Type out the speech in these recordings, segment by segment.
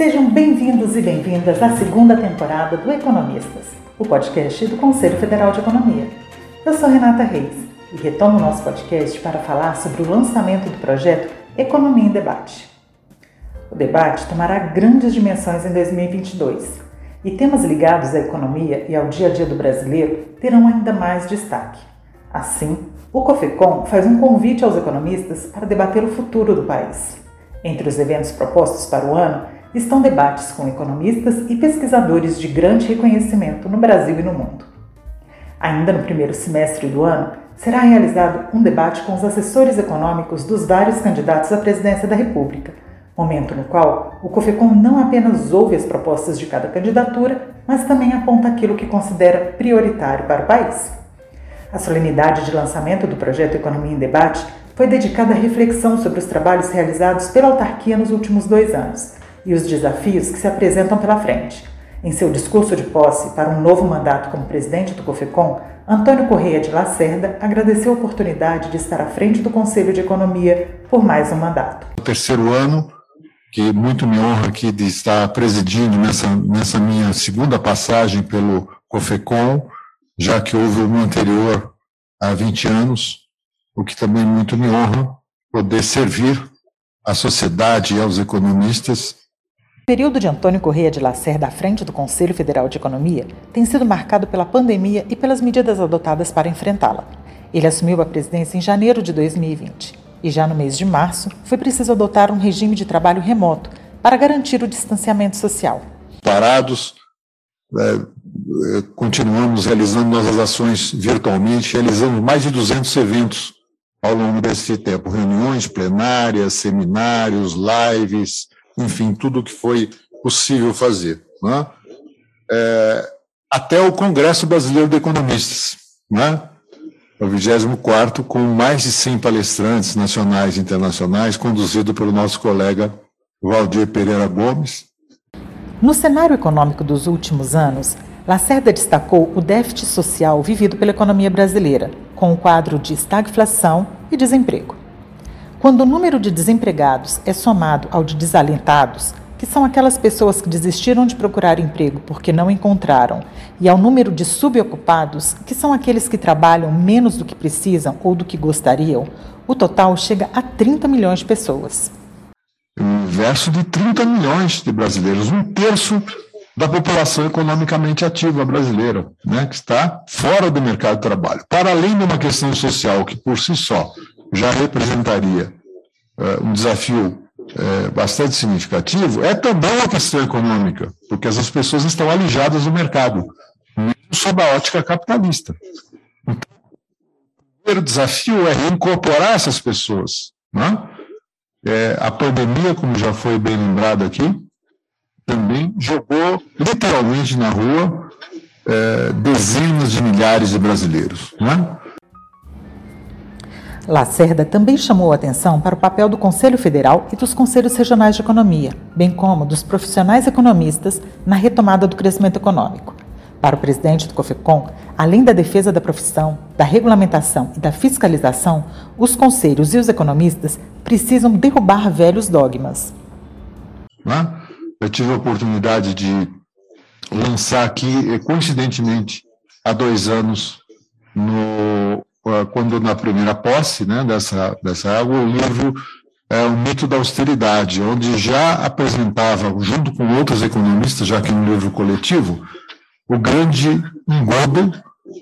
Sejam bem-vindos e bem-vindas à segunda temporada do Economistas, o podcast do Conselho Federal de Economia. Eu sou Renata Reis e retomo o nosso podcast para falar sobre o lançamento do projeto Economia em Debate. O debate tomará grandes dimensões em 2022 e temas ligados à economia e ao dia a dia do brasileiro terão ainda mais destaque. Assim, o COFECOM faz um convite aos economistas para debater o futuro do país. Entre os eventos propostos para o ano estão debates com economistas e pesquisadores de grande reconhecimento no Brasil e no mundo. Ainda no primeiro semestre do ano, será realizado um debate com os assessores econômicos dos vários candidatos à presidência da República, momento no qual o COFECOM não apenas ouve as propostas de cada candidatura, mas também aponta aquilo que considera prioritário para o país. A solenidade de lançamento do projeto Economia em Debate foi dedicada à reflexão sobre os trabalhos realizados pela autarquia nos últimos dois anos e os desafios que se apresentam pela frente. Em seu discurso de posse para um novo mandato como presidente do COFECOM, Antônio Correia de Lacerda agradeceu a oportunidade de estar à frente do Conselho de Economia por mais um mandato. O terceiro ano, que muito me honra aqui de estar presidindo nessa, nessa minha segunda passagem pelo COFECOM, já que houve uma anterior há 20 anos, o que também muito me honra poder servir à sociedade e aos economistas o período de Antônio Correia de Lacerda à frente do Conselho Federal de Economia tem sido marcado pela pandemia e pelas medidas adotadas para enfrentá-la. Ele assumiu a presidência em janeiro de 2020 e já no mês de março foi preciso adotar um regime de trabalho remoto para garantir o distanciamento social. Parados, é, continuamos realizando nossas ações virtualmente, realizamos mais de 200 eventos ao longo desse tempo, reuniões plenárias, seminários, lives, enfim, tudo o que foi possível fazer. Né? É, até o Congresso Brasileiro de Economistas, né? o 24 com mais de 100 palestrantes nacionais e internacionais, conduzido pelo nosso colega Valdir Pereira Gomes. No cenário econômico dos últimos anos, Lacerda destacou o déficit social vivido pela economia brasileira, com o quadro de estagflação e desemprego. Quando o número de desempregados é somado ao de desalentados, que são aquelas pessoas que desistiram de procurar emprego porque não encontraram, e ao número de subocupados, que são aqueles que trabalham menos do que precisam ou do que gostariam, o total chega a 30 milhões de pessoas. Um verso de 30 milhões de brasileiros, um terço da população economicamente ativa brasileira, né, que está fora do mercado de trabalho. Para além de uma questão social que por si só já representaria uh, um desafio uh, bastante significativo, é também uma questão econômica, porque essas pessoas estão alijadas do mercado, mesmo sob a ótica capitalista. Então, o primeiro desafio é incorporar essas pessoas. Né? É, a pandemia, como já foi bem lembrado aqui, também jogou literalmente na rua é, dezenas de milhares de brasileiros. Né? Lacerda também chamou atenção para o papel do Conselho Federal e dos Conselhos Regionais de Economia, bem como dos profissionais economistas na retomada do crescimento econômico. Para o presidente do COFECOM, além da defesa da profissão, da regulamentação e da fiscalização, os conselhos e os economistas precisam derrubar velhos dogmas. Eu tive a oportunidade de lançar aqui, coincidentemente, há dois anos, no quando na primeira posse né, dessa, dessa água, o livro é o mito da austeridade, onde já apresentava, junto com outros economistas, já que um livro coletivo, o grande engodo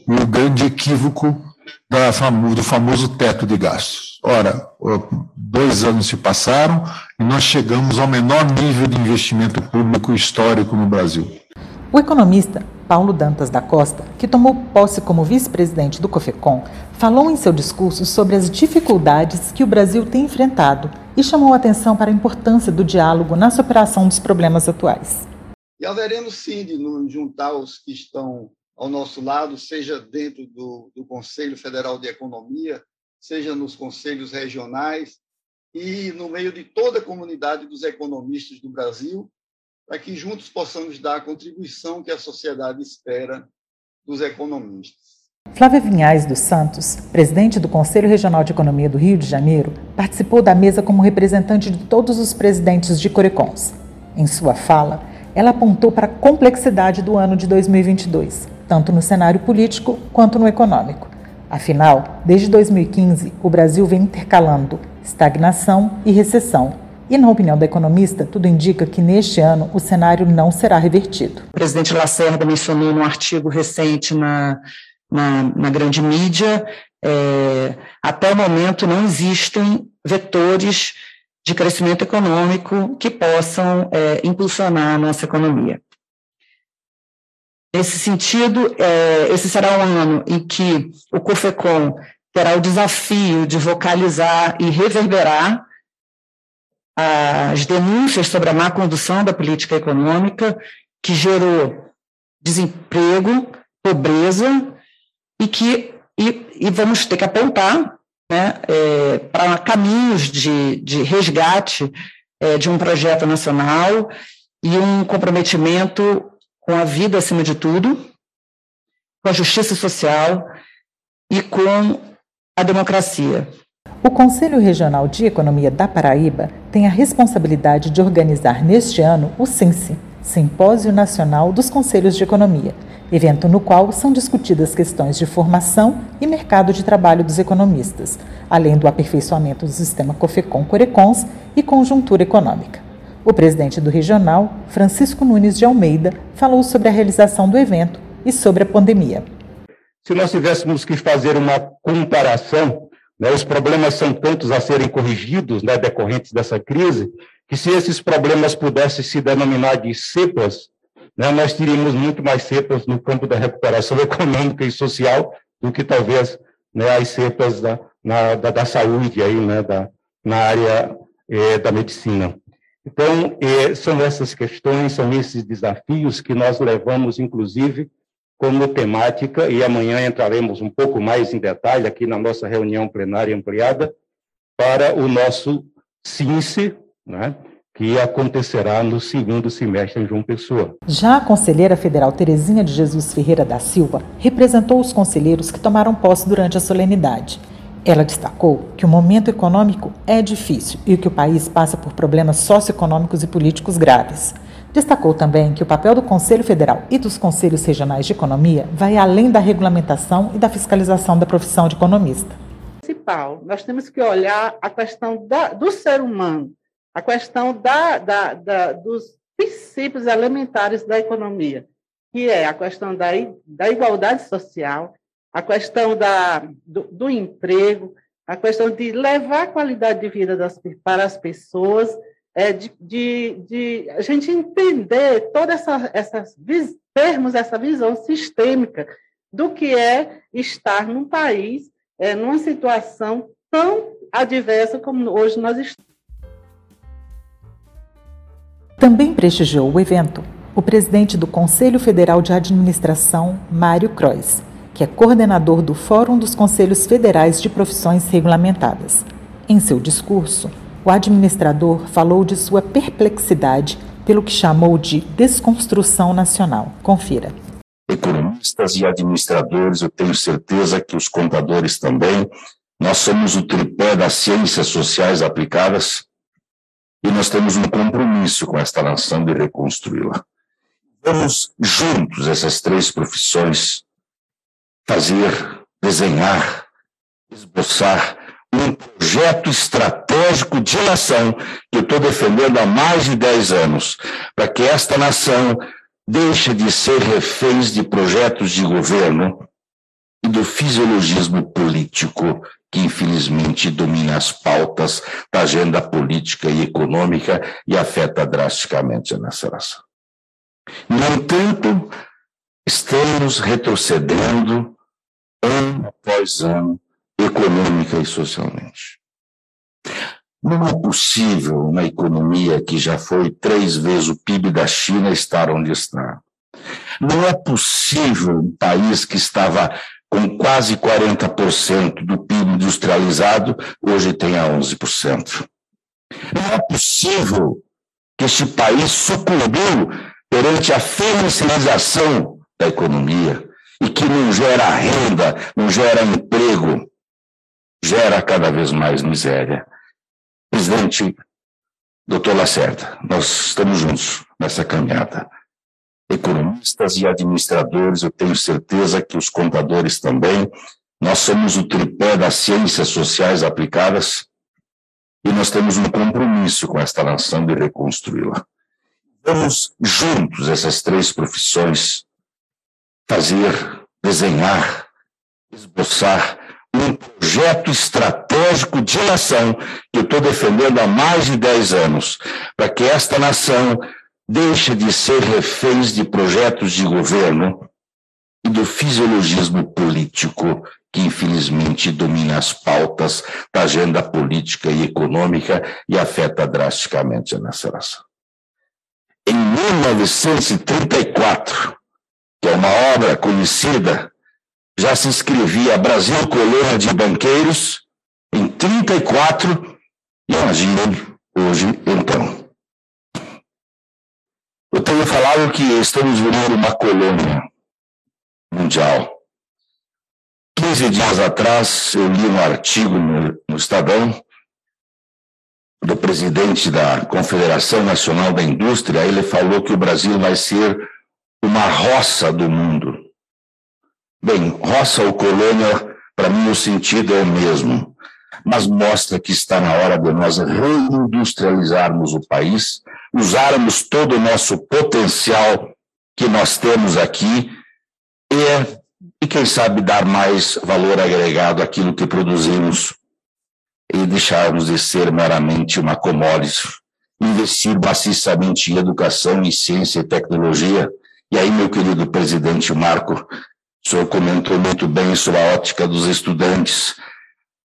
e o grande equívoco da, do famoso teto de gastos. Ora, dois anos se passaram e nós chegamos ao menor nível de investimento público histórico no Brasil. O economista Paulo Dantas da Costa, que tomou posse como vice-presidente do COFECOM, falou em seu discurso sobre as dificuldades que o Brasil tem enfrentado e chamou atenção para a importância do diálogo na superação dos problemas atuais. E haveremos sim de juntar os que estão ao nosso lado, seja dentro do, do Conselho Federal de Economia, seja nos conselhos regionais e no meio de toda a comunidade dos economistas do Brasil, para que juntos possamos dar a contribuição que a sociedade espera dos economistas. Flávia Vinhais dos Santos, presidente do Conselho Regional de Economia do Rio de Janeiro, participou da mesa como representante de todos os presidentes de Corecons. Em sua fala, ela apontou para a complexidade do ano de 2022, tanto no cenário político quanto no econômico. Afinal, desde 2015, o Brasil vem intercalando estagnação e recessão. E, na opinião da economista, tudo indica que neste ano o cenário não será revertido. O presidente Lacerda mencionou num artigo recente na, na, na grande mídia: é, até o momento não existem vetores de crescimento econômico que possam é, impulsionar a nossa economia. Nesse sentido, é, esse será um ano em que o COFECOM terá o desafio de vocalizar e reverberar as denúncias sobre a má condução da política econômica, que gerou desemprego, pobreza, e que e, e vamos ter que apontar né, é, para caminhos de, de resgate é, de um projeto nacional e um comprometimento com a vida acima de tudo, com a justiça social e com a democracia. O Conselho Regional de Economia da Paraíba tem a responsabilidade de organizar neste ano o SINCE, Simpósio Nacional dos Conselhos de Economia, evento no qual são discutidas questões de formação e mercado de trabalho dos economistas, além do aperfeiçoamento do sistema COFECOM-CORECONS e conjuntura econômica. O presidente do regional, Francisco Nunes de Almeida, falou sobre a realização do evento e sobre a pandemia. Se nós tivéssemos que fazer uma comparação, né, os problemas são tantos a serem corrigidos, né, decorrentes dessa crise, que se esses problemas pudessem se denominar de cepas, né, nós teríamos muito mais cepas no campo da recuperação econômica e social do que talvez né, as cepas da, na, da, da, saúde aí, né, da, na área eh, da medicina. Então, eh, são essas questões, são esses desafios que nós levamos, inclusive, como temática, e amanhã entraremos um pouco mais em detalhe aqui na nossa reunião plenária ampliada, para o nosso CINCE, né, que acontecerá no segundo semestre em João Pessoa. Já a conselheira federal Terezinha de Jesus Ferreira da Silva representou os conselheiros que tomaram posse durante a solenidade. Ela destacou que o momento econômico é difícil e que o país passa por problemas socioeconômicos e políticos graves. Destacou também que o papel do Conselho Federal e dos Conselhos Regionais de Economia vai além da regulamentação e da fiscalização da profissão de economista. Principal, nós temos que olhar a questão da, do ser humano, a questão da, da, da, dos princípios elementares da economia, que é a questão da, da igualdade social, a questão da, do, do emprego, a questão de levar a qualidade de vida das, para as pessoas, é, de, de, de, a gente entender toda essa, essas termos essa visão sistêmica do que é estar num país é, numa situação tão adversa como hoje nós estamos. Também prestigiou o evento o presidente do Conselho Federal de Administração, Mário Crois, que é coordenador do Fórum dos Conselhos Federais de Profissões Regulamentadas. Em seu discurso, o administrador falou de sua perplexidade pelo que chamou de desconstrução nacional. Confira. Economistas e administradores, eu tenho certeza que os contadores também, nós somos o tripé das ciências sociais aplicadas e nós temos um compromisso com esta nação de reconstruí-la. Vamos juntos, essas três profissões, fazer, desenhar, esboçar um projeto estratégico de nação que eu estou defendendo há mais de 10 anos, para que esta nação deixe de ser reféns de projetos de governo e do fisiologismo político que infelizmente domina as pautas da agenda política e econômica e afeta drasticamente a nossa nação. No entanto, estamos retrocedendo ano após ano, econômica e socialmente. Não é possível uma economia que já foi três vezes o PIB da China estar onde está. Não é possível um país que estava com quase 40% do PIB industrializado, hoje tenha 11%. Não é possível que este país sucumbiu perante a financiarização da economia e que não gera renda, não gera emprego, gera cada vez mais miséria. Presidente, Doutor Lacerda, nós estamos juntos nessa caminhada. Economistas e administradores, eu tenho certeza que os contadores também, nós somos o tripé das ciências sociais aplicadas e nós temos um compromisso com esta nação de reconstruí-la. Vamos juntos, essas três profissões, fazer, desenhar, esboçar um projeto estratégico de nação que eu estou defendendo há mais de 10 anos, para que esta nação deixe de ser reféns de projetos de governo e do fisiologismo político que infelizmente domina as pautas da agenda política e econômica e afeta drasticamente a nossa nação. Em 1934, que é uma obra conhecida, já se escrevia Brasil Colônia de Banqueiros em 34, imaginem hoje então. Eu tenho falado que estamos virando uma colônia mundial 15 dias atrás, eu li um artigo no, no Estadão do presidente da Confederação Nacional da Indústria. Ele falou que o Brasil vai ser uma roça do mundo. Bem, roça ou colônia, para mim o sentido é o mesmo, mas mostra que está na hora de nós reindustrializarmos o país, usarmos todo o nosso potencial que nós temos aqui e e, quem sabe, dar mais valor agregado àquilo que produzimos e deixarmos de ser meramente uma commodity, investir maciçamente em educação, em ciência e tecnologia. E aí, meu querido presidente Marco, o senhor comentou muito bem sobre a ótica dos estudantes.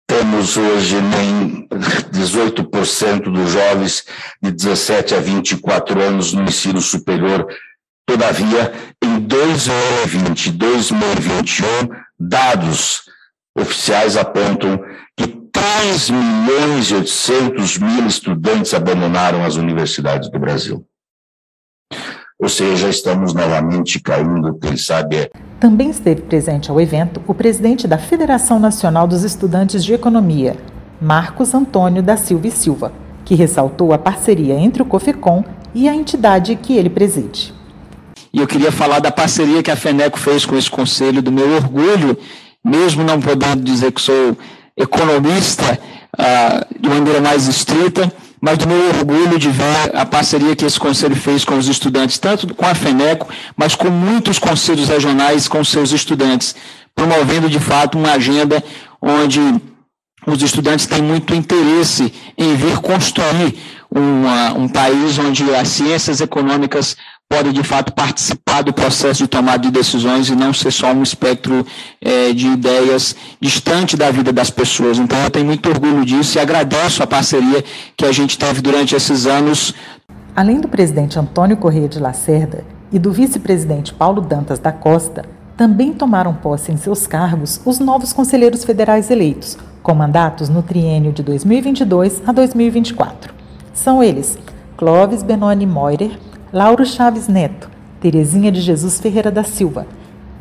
Temos hoje nem 18% dos jovens de 17 a 24 anos no ensino superior Todavia, em 2020 e 2021, dados oficiais apontam que 3 milhões e 800 mil estudantes abandonaram as universidades do Brasil. Ou seja, estamos novamente caindo, quem sabe é. Também esteve presente ao evento o presidente da Federação Nacional dos Estudantes de Economia, Marcos Antônio da Silva e Silva, que ressaltou a parceria entre o COFECOM e a entidade que ele preside. E eu queria falar da parceria que a FENECO fez com esse conselho, do meu orgulho, mesmo não podendo dizer que sou economista uh, de maneira mais estrita, mas do meu orgulho de ver a parceria que esse conselho fez com os estudantes, tanto com a FENECO, mas com muitos conselhos regionais com seus estudantes, promovendo de fato uma agenda onde os estudantes têm muito interesse em vir construir uma, um país onde as ciências econômicas podem, de fato, participar do processo de tomada de decisões e não ser só um espectro é, de ideias distante da vida das pessoas. Então, eu tenho muito orgulho disso e agradeço a parceria que a gente teve durante esses anos. Além do presidente Antônio Corrêa de Lacerda e do vice-presidente Paulo Dantas da Costa, também tomaram posse em seus cargos os novos conselheiros federais eleitos, com mandatos no triênio de 2022 a 2024. São eles Clóvis Benoni Moirer, Lauro Chaves Neto, Terezinha de Jesus Ferreira da Silva,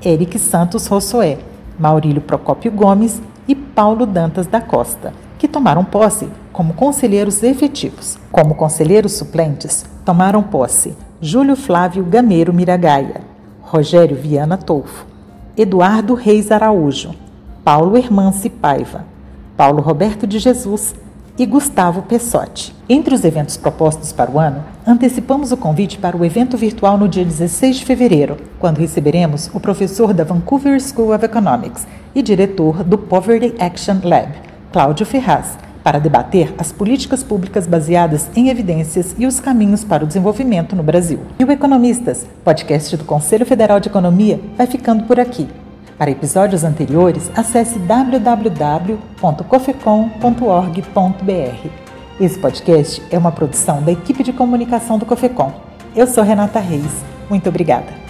Eric Santos Rossoé, Maurílio Procópio Gomes e Paulo Dantas da Costa, que tomaram posse como conselheiros efetivos. Como conselheiros suplentes, tomaram posse Júlio Flávio Gameiro Miragaia, Rogério Viana Tolfo, Eduardo Reis Araújo, Paulo Hermance Paiva, Paulo Roberto de Jesus e Gustavo Pessotti. Entre os eventos propostos para o ano, antecipamos o convite para o evento virtual no dia 16 de fevereiro, quando receberemos o professor da Vancouver School of Economics e diretor do Poverty Action Lab, Cláudio Ferraz, para debater as políticas públicas baseadas em evidências e os caminhos para o desenvolvimento no Brasil. E o Economistas, podcast do Conselho Federal de Economia, vai ficando por aqui. Para episódios anteriores, acesse www.cofecom.org.br. Esse podcast é uma produção da equipe de comunicação do Cofecom. Eu sou Renata Reis. Muito obrigada.